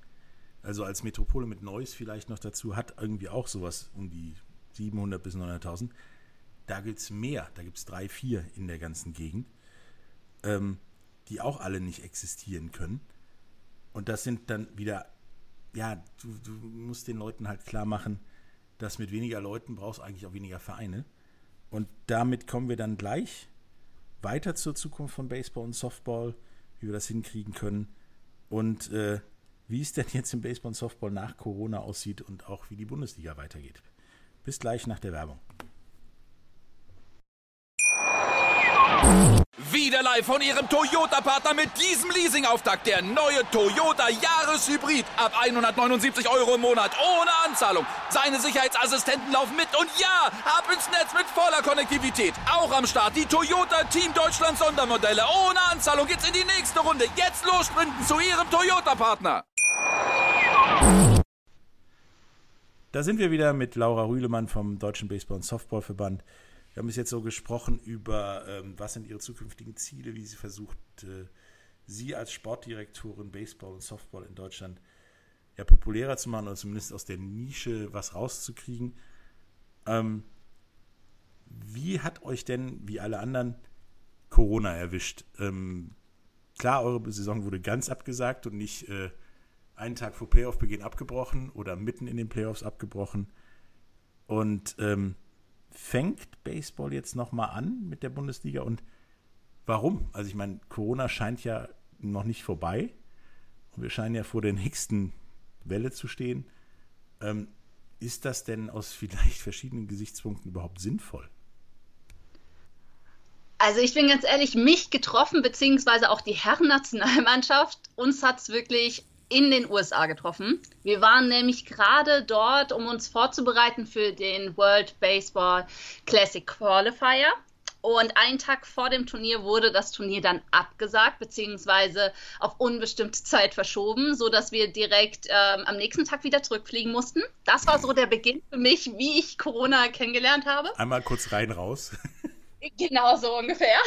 also als Metropole mit Neuss vielleicht noch dazu, hat irgendwie auch sowas um die 700 bis 900.000. Da gibt es mehr, da gibt es drei, vier in der ganzen Gegend, ähm, die auch alle nicht existieren können. Und das sind dann wieder ja, du, du musst den Leuten halt klar machen, dass mit weniger Leuten brauchst du eigentlich auch weniger Vereine. Und damit kommen wir dann gleich weiter zur Zukunft von Baseball und Softball, wie wir das hinkriegen können und äh, wie es denn jetzt im Baseball und Softball nach Corona aussieht und auch wie die Bundesliga weitergeht. Bis gleich nach der Werbung Wieder live von Ihrem Toyota-Partner mit diesem Leasing-Auftakt. Der neue Toyota Jahreshybrid. Ab 179 Euro im Monat. Ohne Anzahlung. Seine Sicherheitsassistenten laufen mit. Und ja, ab ins Netz mit voller Konnektivität. Auch am Start die Toyota Team Deutschland Sondermodelle. Ohne Anzahlung geht's in die nächste Runde. Jetzt los sprinten zu Ihrem Toyota-Partner. Da sind wir wieder mit Laura Rühlemann vom Deutschen Baseball- und Softballverband. Wir haben bis jetzt so gesprochen über, ähm, was sind ihre zukünftigen Ziele, wie sie versucht, äh, sie als Sportdirektorin Baseball und Softball in Deutschland ja, populärer zu machen oder zumindest aus der Nische was rauszukriegen. Ähm, wie hat euch denn, wie alle anderen, Corona erwischt? Ähm, klar, eure Saison wurde ganz abgesagt und nicht äh, einen Tag vor Playoff-Beginn abgebrochen oder mitten in den Playoffs abgebrochen. Und ähm, fängt Baseball jetzt nochmal an mit der Bundesliga und warum? Also ich meine, Corona scheint ja noch nicht vorbei und wir scheinen ja vor der nächsten Welle zu stehen. Ähm, ist das denn aus vielleicht verschiedenen Gesichtspunkten überhaupt sinnvoll? Also ich bin ganz ehrlich, mich getroffen, beziehungsweise auch die Herrennationalmannschaft, uns hat es wirklich in den USA getroffen. Wir waren nämlich gerade dort, um uns vorzubereiten für den World Baseball Classic Qualifier. Und einen Tag vor dem Turnier wurde das Turnier dann abgesagt, beziehungsweise auf unbestimmte Zeit verschoben, sodass wir direkt ähm, am nächsten Tag wieder zurückfliegen mussten. Das war so der Beginn für mich, wie ich Corona kennengelernt habe. Einmal kurz rein, raus. <laughs> genau so ungefähr.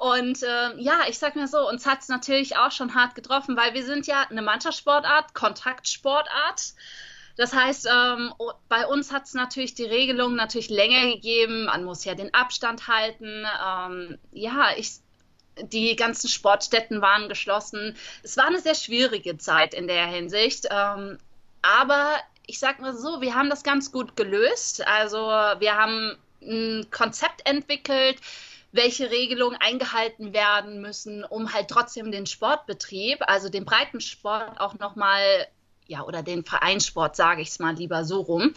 Und äh, ja, ich sag mal so, uns hat es natürlich auch schon hart getroffen, weil wir sind ja eine Mannschaftssportart, Kontaktsportart. Das heißt, ähm, bei uns hat es natürlich die Regelung natürlich länger gegeben. Man muss ja den Abstand halten. Ähm, ja, ich, die ganzen Sportstätten waren geschlossen. Es war eine sehr schwierige Zeit in der Hinsicht. Ähm, aber ich sag mal so, wir haben das ganz gut gelöst. Also wir haben ein Konzept entwickelt, welche Regelungen eingehalten werden müssen, um halt trotzdem den Sportbetrieb, also den Breitensport auch nochmal, ja, oder den Vereinssport, sage ich es mal lieber so rum,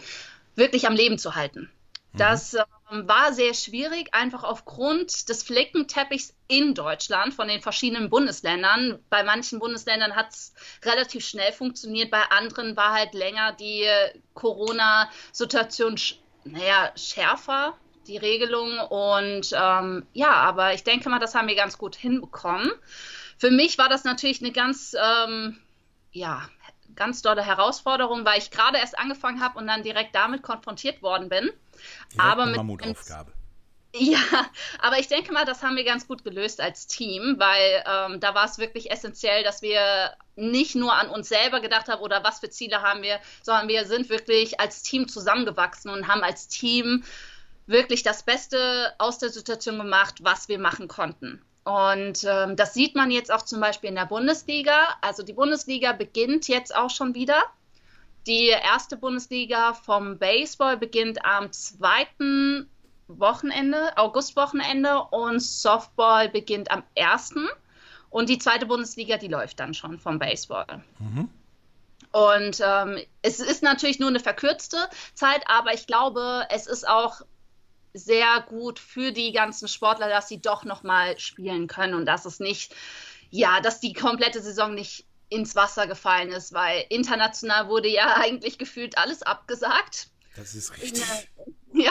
wirklich am Leben zu halten. Mhm. Das ähm, war sehr schwierig, einfach aufgrund des Flickenteppichs in Deutschland von den verschiedenen Bundesländern. Bei manchen Bundesländern hat es relativ schnell funktioniert, bei anderen war halt länger die Corona-Situation, naja, schärfer, die Regelung. Und ähm, ja, aber ich denke mal, das haben wir ganz gut hinbekommen. Für mich war das natürlich eine ganz, ähm, ja, ganz tolle Herausforderung, weil ich gerade erst angefangen habe und dann direkt damit konfrontiert worden bin. Direkt aber eine mit Mammutaufgabe. <laughs> Ja, aber ich denke mal, das haben wir ganz gut gelöst als Team, weil ähm, da war es wirklich essentiell, dass wir nicht nur an uns selber gedacht haben oder was für Ziele haben wir, sondern wir sind wirklich als Team zusammengewachsen und haben als Team wirklich das Beste aus der Situation gemacht, was wir machen konnten. Und ähm, das sieht man jetzt auch zum Beispiel in der Bundesliga. Also die Bundesliga beginnt jetzt auch schon wieder. Die erste Bundesliga vom Baseball beginnt am zweiten Wochenende, Augustwochenende und Softball beginnt am ersten. Und die zweite Bundesliga, die läuft dann schon vom Baseball. Mhm. Und ähm, es ist natürlich nur eine verkürzte Zeit, aber ich glaube, es ist auch sehr gut für die ganzen Sportler, dass sie doch nochmal spielen können und dass es nicht, ja, dass die komplette Saison nicht ins Wasser gefallen ist, weil international wurde ja <laughs> eigentlich gefühlt alles abgesagt. Das ist richtig. <laughs> Ja,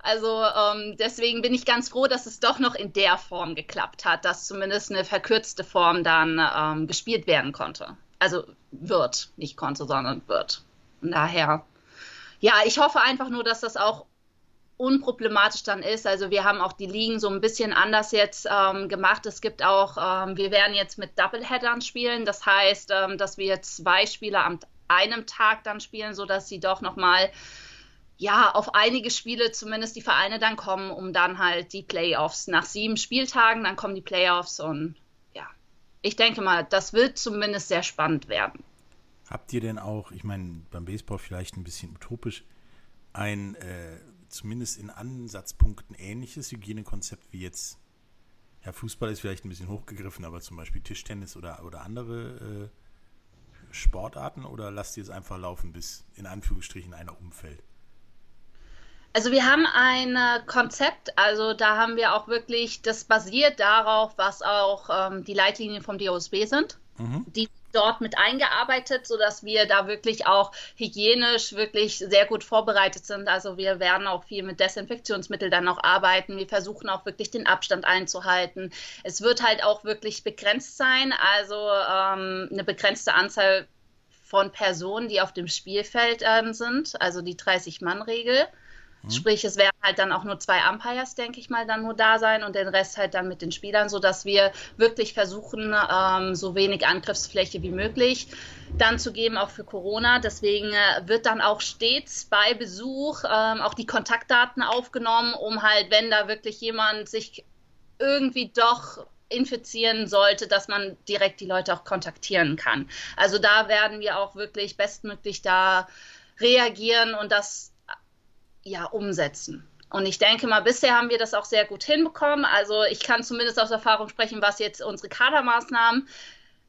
also ähm, deswegen bin ich ganz froh, dass es doch noch in der Form geklappt hat, dass zumindest eine verkürzte Form dann ähm, gespielt werden konnte. Also wird, nicht konnte, sondern wird. Von daher, ja, ich hoffe einfach nur, dass das auch unproblematisch dann ist. Also wir haben auch die Ligen so ein bisschen anders jetzt ähm, gemacht. Es gibt auch, ähm, wir werden jetzt mit Doubleheadern spielen. Das heißt, ähm, dass wir zwei Spieler am einem Tag dann spielen, sodass sie doch nochmal ja, auf einige Spiele zumindest die Vereine dann kommen, um dann halt die Playoffs. Nach sieben Spieltagen, dann kommen die Playoffs und ja, ich denke mal, das wird zumindest sehr spannend werden. Habt ihr denn auch, ich meine, beim Baseball vielleicht ein bisschen utopisch, ein äh, zumindest in Ansatzpunkten ähnliches Hygienekonzept wie jetzt, ja, Fußball ist vielleicht ein bisschen hochgegriffen, aber zum Beispiel Tischtennis oder, oder andere äh, Sportarten oder lasst ihr es einfach laufen, bis in Anführungsstrichen einer umfällt? Also wir haben ein äh, Konzept, also da haben wir auch wirklich, das basiert darauf, was auch ähm, die Leitlinien vom DOSB sind. Mhm. Die dort mit eingearbeitet, sodass wir da wirklich auch hygienisch wirklich sehr gut vorbereitet sind. Also wir werden auch viel mit Desinfektionsmitteln dann auch arbeiten. Wir versuchen auch wirklich den Abstand einzuhalten. Es wird halt auch wirklich begrenzt sein, also ähm, eine begrenzte Anzahl von Personen, die auf dem Spielfeld ähm, sind, also die 30-Mann-Regel. Mhm. Sprich, es werden halt dann auch nur zwei Umpires, denke ich mal, dann nur da sein und den Rest halt dann mit den Spielern, sodass wir wirklich versuchen, ähm, so wenig Angriffsfläche wie möglich dann zu geben, auch für Corona. Deswegen äh, wird dann auch stets bei Besuch ähm, auch die Kontaktdaten aufgenommen, um halt, wenn da wirklich jemand sich irgendwie doch infizieren sollte, dass man direkt die Leute auch kontaktieren kann. Also da werden wir auch wirklich bestmöglich da reagieren und das ja, umsetzen. Und ich denke mal, bisher haben wir das auch sehr gut hinbekommen. Also ich kann zumindest aus Erfahrung sprechen, was jetzt unsere Kadermaßnahmen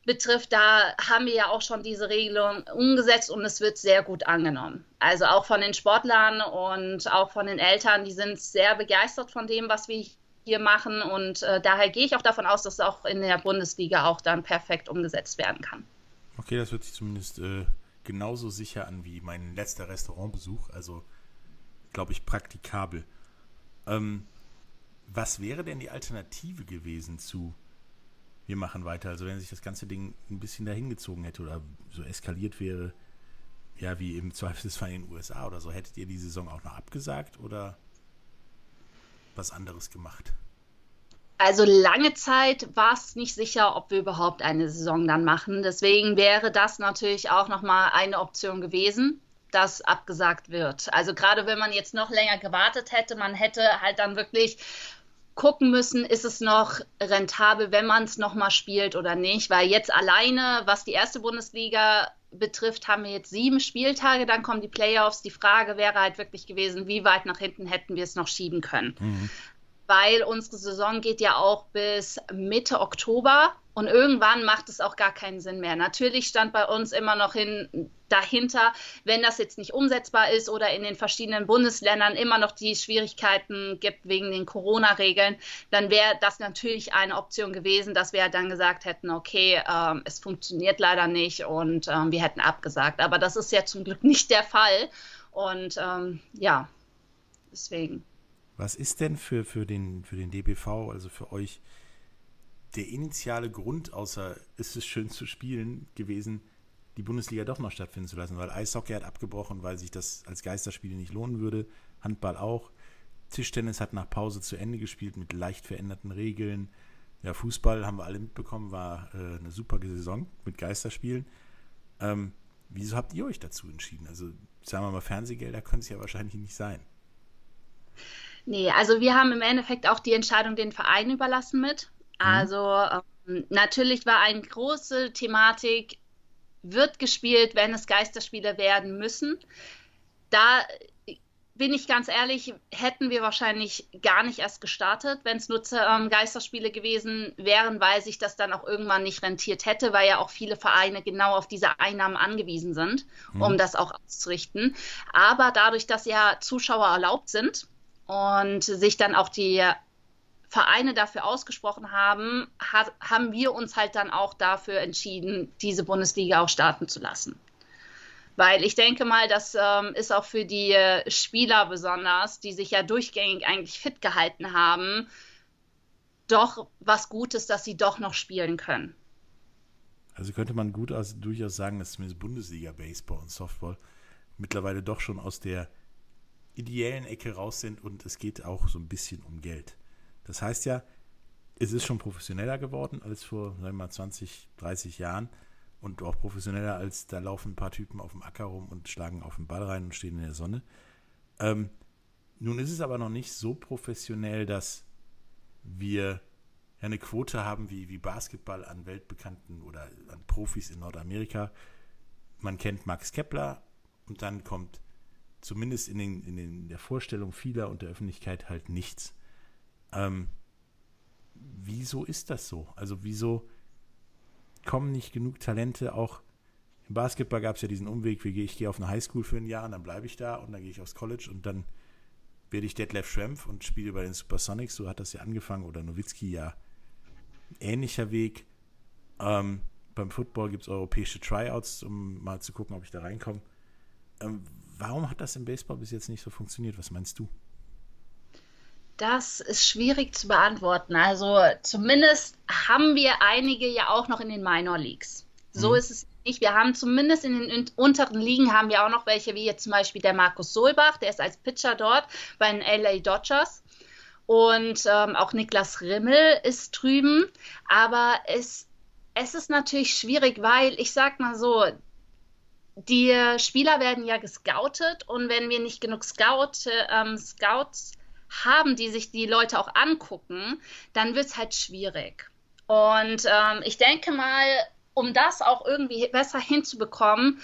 betrifft. Da haben wir ja auch schon diese Regelung umgesetzt und es wird sehr gut angenommen. Also auch von den Sportlern und auch von den Eltern, die sind sehr begeistert von dem, was wir hier machen. Und äh, daher gehe ich auch davon aus, dass es auch in der Bundesliga auch dann perfekt umgesetzt werden kann. Okay, das hört sich zumindest äh, genauso sicher an wie mein letzter Restaurantbesuch. Also glaube ich, praktikabel. Ähm, was wäre denn die Alternative gewesen zu wir machen weiter? Also wenn sich das ganze Ding ein bisschen dahingezogen hätte oder so eskaliert wäre, ja, wie im Zweifelsfall in den USA oder so, hättet ihr die Saison auch noch abgesagt oder was anderes gemacht? Also lange Zeit war es nicht sicher, ob wir überhaupt eine Saison dann machen. Deswegen wäre das natürlich auch nochmal eine Option gewesen das abgesagt wird. Also gerade wenn man jetzt noch länger gewartet hätte, man hätte halt dann wirklich gucken müssen, ist es noch rentabel, wenn man es nochmal spielt oder nicht. Weil jetzt alleine, was die erste Bundesliga betrifft, haben wir jetzt sieben Spieltage, dann kommen die Playoffs. Die Frage wäre halt wirklich gewesen, wie weit nach hinten hätten wir es noch schieben können. Mhm weil unsere Saison geht ja auch bis Mitte Oktober und irgendwann macht es auch gar keinen Sinn mehr. Natürlich stand bei uns immer noch hin, dahinter, wenn das jetzt nicht umsetzbar ist oder in den verschiedenen Bundesländern immer noch die Schwierigkeiten gibt wegen den Corona-Regeln, dann wäre das natürlich eine Option gewesen, dass wir dann gesagt hätten, okay, ähm, es funktioniert leider nicht und ähm, wir hätten abgesagt. Aber das ist ja zum Glück nicht der Fall. Und ähm, ja, deswegen. Was ist denn für, für, den, für den DBV, also für euch, der initiale Grund, außer ist es schön zu spielen, gewesen, die Bundesliga doch noch stattfinden zu lassen? Weil Eishockey hat abgebrochen, weil sich das als Geisterspiele nicht lohnen würde, Handball auch. Tischtennis hat nach Pause zu Ende gespielt mit leicht veränderten Regeln. Ja, Fußball haben wir alle mitbekommen, war äh, eine super Saison mit Geisterspielen. Ähm, wieso habt ihr euch dazu entschieden? Also, sagen wir mal, Fernsehgelder können es ja wahrscheinlich nicht sein. Nee, also wir haben im Endeffekt auch die Entscheidung den Verein überlassen mit. Mhm. Also ähm, natürlich war eine große Thematik, wird gespielt, wenn es Geisterspiele werden müssen. Da bin ich ganz ehrlich, hätten wir wahrscheinlich gar nicht erst gestartet, wenn es nur ähm, Geisterspiele gewesen wären, weil sich das dann auch irgendwann nicht rentiert hätte, weil ja auch viele Vereine genau auf diese Einnahmen angewiesen sind, mhm. um das auch auszurichten. Aber dadurch, dass ja Zuschauer erlaubt sind, und sich dann auch die Vereine dafür ausgesprochen haben, hat, haben wir uns halt dann auch dafür entschieden, diese Bundesliga auch starten zu lassen. Weil ich denke mal, das ähm, ist auch für die äh, Spieler besonders, die sich ja durchgängig eigentlich fit gehalten haben, doch was Gutes, dass sie doch noch spielen können. Also könnte man gut aus, durchaus sagen, dass zumindest Bundesliga Baseball und Softball mittlerweile doch schon aus der ideellen Ecke raus sind und es geht auch so ein bisschen um Geld. Das heißt ja, es ist schon professioneller geworden als vor, sagen wir mal, 20, 30 Jahren und auch professioneller als da laufen ein paar Typen auf dem Acker rum und schlagen auf den Ball rein und stehen in der Sonne. Ähm, nun ist es aber noch nicht so professionell, dass wir eine Quote haben wie, wie Basketball an weltbekannten oder an Profis in Nordamerika. Man kennt Max Kepler und dann kommt zumindest in, den, in, den, in der Vorstellung vieler und der Öffentlichkeit halt nichts. Ähm, wieso ist das so? Also wieso kommen nicht genug Talente auch im Basketball gab es ja diesen Umweg, wie ich gehe auf eine Highschool für ein Jahr und dann bleibe ich da und dann gehe ich aufs College und dann werde ich Detlef Schrempf und spiele bei den Supersonics. So hat das ja angefangen. Oder Nowitzki ja ähnlicher Weg. Ähm, beim Football gibt es europäische Tryouts, um mal zu gucken, ob ich da reinkomme. Ähm, warum hat das im Baseball bis jetzt nicht so funktioniert? Was meinst du? Das ist schwierig zu beantworten. Also zumindest haben wir einige ja auch noch in den Minor Leagues. So mhm. ist es nicht. Wir haben zumindest in den unteren Ligen haben wir auch noch welche, wie jetzt zum Beispiel der Markus Solbach, der ist als Pitcher dort bei den LA Dodgers. Und ähm, auch Niklas Rimmel ist drüben. Aber es, es ist natürlich schwierig, weil ich sag mal so, die Spieler werden ja gescoutet und wenn wir nicht genug Scout, ähm, Scouts haben, die sich die Leute auch angucken, dann wird es halt schwierig. Und ähm, ich denke mal, um das auch irgendwie besser hinzubekommen,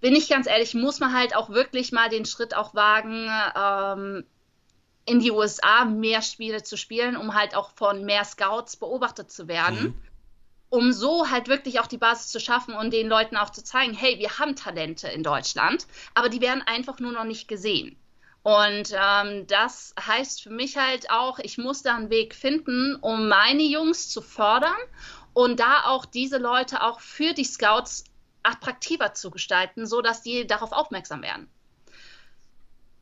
bin ich ganz ehrlich, muss man halt auch wirklich mal den Schritt auch wagen, ähm, in die USA mehr Spiele zu spielen, um halt auch von mehr Scouts beobachtet zu werden. Mhm. Um so halt wirklich auch die Basis zu schaffen und den Leuten auch zu zeigen, hey, wir haben Talente in Deutschland, aber die werden einfach nur noch nicht gesehen. Und ähm, das heißt für mich halt auch, ich muss da einen Weg finden, um meine Jungs zu fördern und da auch diese Leute auch für die Scouts attraktiver zu gestalten, so dass die darauf aufmerksam werden.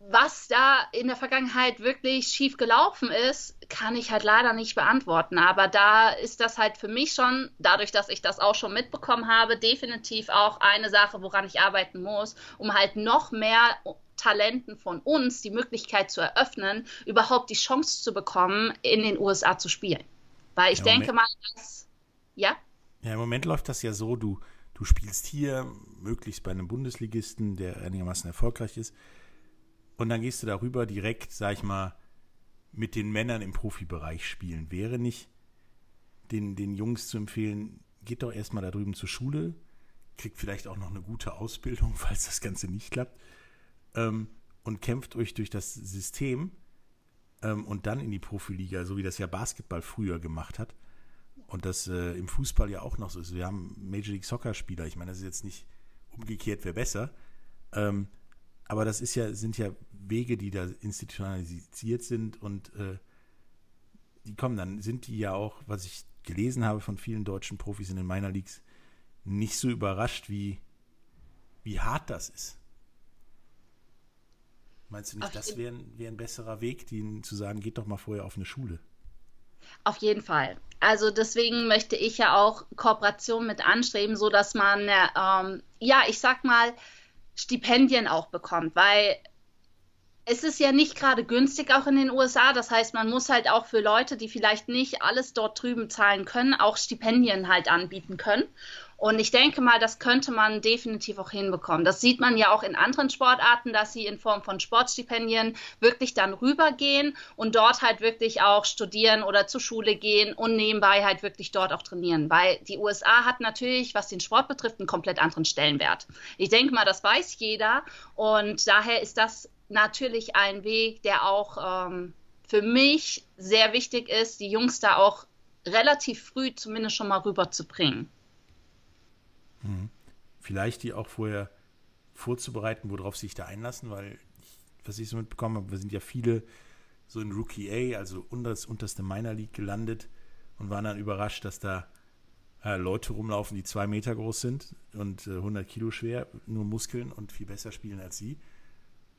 Was da in der Vergangenheit wirklich schief gelaufen ist, kann ich halt leider nicht beantworten. Aber da ist das halt für mich schon, dadurch, dass ich das auch schon mitbekommen habe, definitiv auch eine Sache, woran ich arbeiten muss, um halt noch mehr Talenten von uns die Möglichkeit zu eröffnen, überhaupt die Chance zu bekommen, in den USA zu spielen. Weil ich ja, denke mal, dass, ja? Ja, im Moment läuft das ja so, du, du spielst hier, möglichst bei einem Bundesligisten, der einigermaßen erfolgreich ist, und dann gehst du darüber direkt, sag ich mal, mit den Männern im Profibereich spielen. Wäre nicht den, den Jungs zu empfehlen, geht doch erstmal da drüben zur Schule, kriegt vielleicht auch noch eine gute Ausbildung, <laughs> falls das Ganze nicht klappt ähm, und kämpft euch durch das System ähm, und dann in die Profiliga, so wie das ja Basketball früher gemacht hat. Und das äh, im Fußball ja auch noch so ist. Wir haben Major League Soccer Spieler. Ich meine, das ist jetzt nicht umgekehrt, wer besser. Ähm, aber das ist ja, sind ja Wege, die da institutionalisiert sind und äh, die kommen dann, sind die ja auch, was ich gelesen habe von vielen deutschen Profis in den Minor Leagues, nicht so überrascht, wie, wie hart das ist. Meinst du nicht, auf das wäre wär ein besserer Weg, ihnen zu sagen, geht doch mal vorher auf eine Schule? Auf jeden Fall. Also deswegen möchte ich ja auch Kooperation mit anstreben, so dass man ähm, ja, ich sag mal Stipendien auch bekommt, weil es ist ja nicht gerade günstig auch in den USA. Das heißt, man muss halt auch für Leute, die vielleicht nicht alles dort drüben zahlen können, auch Stipendien halt anbieten können. Und ich denke mal, das könnte man definitiv auch hinbekommen. Das sieht man ja auch in anderen Sportarten, dass sie in Form von Sportstipendien wirklich dann rübergehen und dort halt wirklich auch studieren oder zur Schule gehen und nebenbei halt wirklich dort auch trainieren. Weil die USA hat natürlich, was den Sport betrifft, einen komplett anderen Stellenwert. Ich denke mal, das weiß jeder und daher ist das natürlich ein Weg, der auch ähm, für mich sehr wichtig ist, die Jungs da auch relativ früh zumindest schon mal rüberzubringen. Mhm. Vielleicht die auch vorher vorzubereiten, worauf sie sich da einlassen, weil, ich, was ich so mitbekommen habe, wir sind ja viele so in Rookie A, also unter das unterste Minor League gelandet und waren dann überrascht, dass da äh, Leute rumlaufen, die zwei Meter groß sind und äh, 100 Kilo schwer, nur Muskeln und viel besser spielen als sie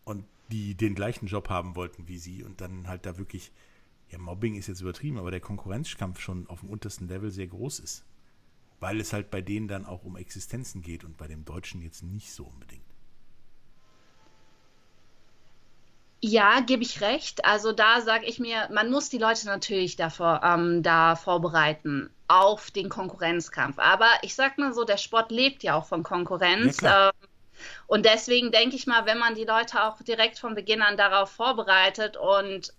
und die den gleichen Job haben wollten wie sie und dann halt da wirklich, ja, Mobbing ist jetzt übertrieben, aber der Konkurrenzkampf schon auf dem untersten Level sehr groß ist weil es halt bei denen dann auch um Existenzen geht und bei dem Deutschen jetzt nicht so unbedingt. Ja, gebe ich recht. Also da sage ich mir, man muss die Leute natürlich davor, ähm, da vorbereiten auf den Konkurrenzkampf. Aber ich sag mal so, der Sport lebt ja auch von Konkurrenz. Ja, ähm, und deswegen denke ich mal, wenn man die Leute auch direkt von Beginn an darauf vorbereitet und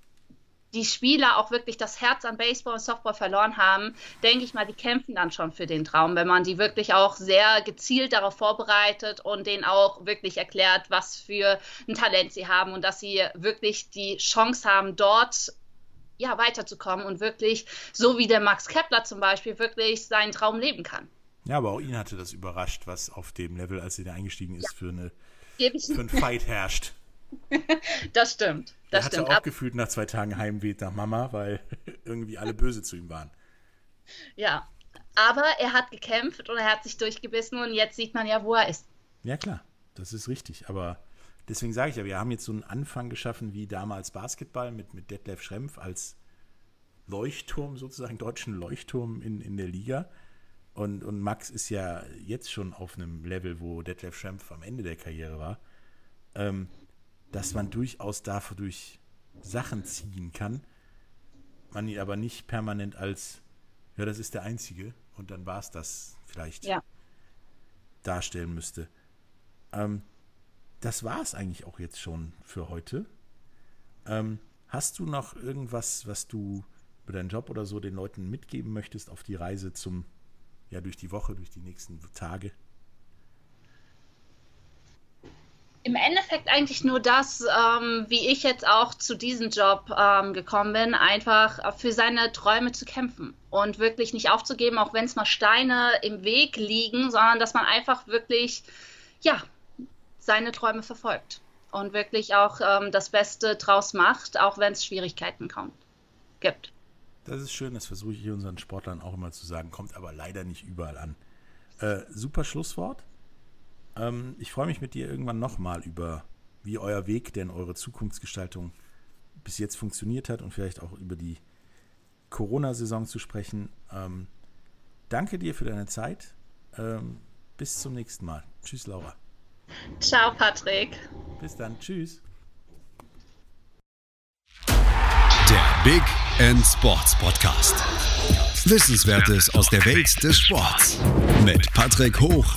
die Spieler auch wirklich das Herz an Baseball und Softball verloren haben, denke ich mal, die kämpfen dann schon für den Traum, wenn man die wirklich auch sehr gezielt darauf vorbereitet und denen auch wirklich erklärt, was für ein Talent sie haben und dass sie wirklich die Chance haben, dort ja, weiterzukommen und wirklich, so wie der Max Kepler zum Beispiel, wirklich seinen Traum leben kann. Ja, aber auch ihn hatte das überrascht, was auf dem Level, als er da eingestiegen ist, ja. für, eine, für einen Fight herrscht. <laughs> das stimmt. Das er stimmt. hatte auch gefühlt nach zwei Tagen Heimweh nach Mama, weil <laughs> irgendwie alle böse zu ihm waren. Ja, aber er hat gekämpft und er hat sich durchgebissen und jetzt sieht man ja, wo er ist. Ja, klar, das ist richtig. Aber deswegen sage ich ja, wir haben jetzt so einen Anfang geschaffen wie damals Basketball mit, mit Detlef Schrempf als Leuchtturm, sozusagen deutschen Leuchtturm in, in der Liga. Und, und Max ist ja jetzt schon auf einem Level, wo Detlef Schrempf am Ende der Karriere war, ähm, dass man durchaus dadurch Sachen ziehen kann, man ihn aber nicht permanent als, ja, das ist der Einzige und dann war es das vielleicht Ja. darstellen müsste. Ähm, das war es eigentlich auch jetzt schon für heute. Ähm, hast du noch irgendwas, was du über deinen Job oder so den Leuten mitgeben möchtest auf die Reise zum, ja, durch die Woche, durch die nächsten Tage? Im Endeffekt eigentlich nur das, ähm, wie ich jetzt auch zu diesem Job ähm, gekommen bin, einfach für seine Träume zu kämpfen und wirklich nicht aufzugeben, auch wenn es mal Steine im Weg liegen, sondern dass man einfach wirklich, ja, seine Träume verfolgt und wirklich auch ähm, das Beste draus macht, auch wenn es Schwierigkeiten kommt, gibt. Das ist schön, das versuche ich unseren Sportlern auch immer zu sagen, kommt aber leider nicht überall an. Äh, super Schlusswort. Ähm, ich freue mich mit dir irgendwann nochmal über, wie euer Weg denn eure Zukunftsgestaltung bis jetzt funktioniert hat und vielleicht auch über die Corona-Saison zu sprechen. Ähm, danke dir für deine Zeit. Ähm, bis zum nächsten Mal. Tschüss, Laura. Ciao, Patrick. Bis dann. Tschüss. Der Big End Sports Podcast. Wissenswertes aus der Welt des Sports. Mit Patrick Hoch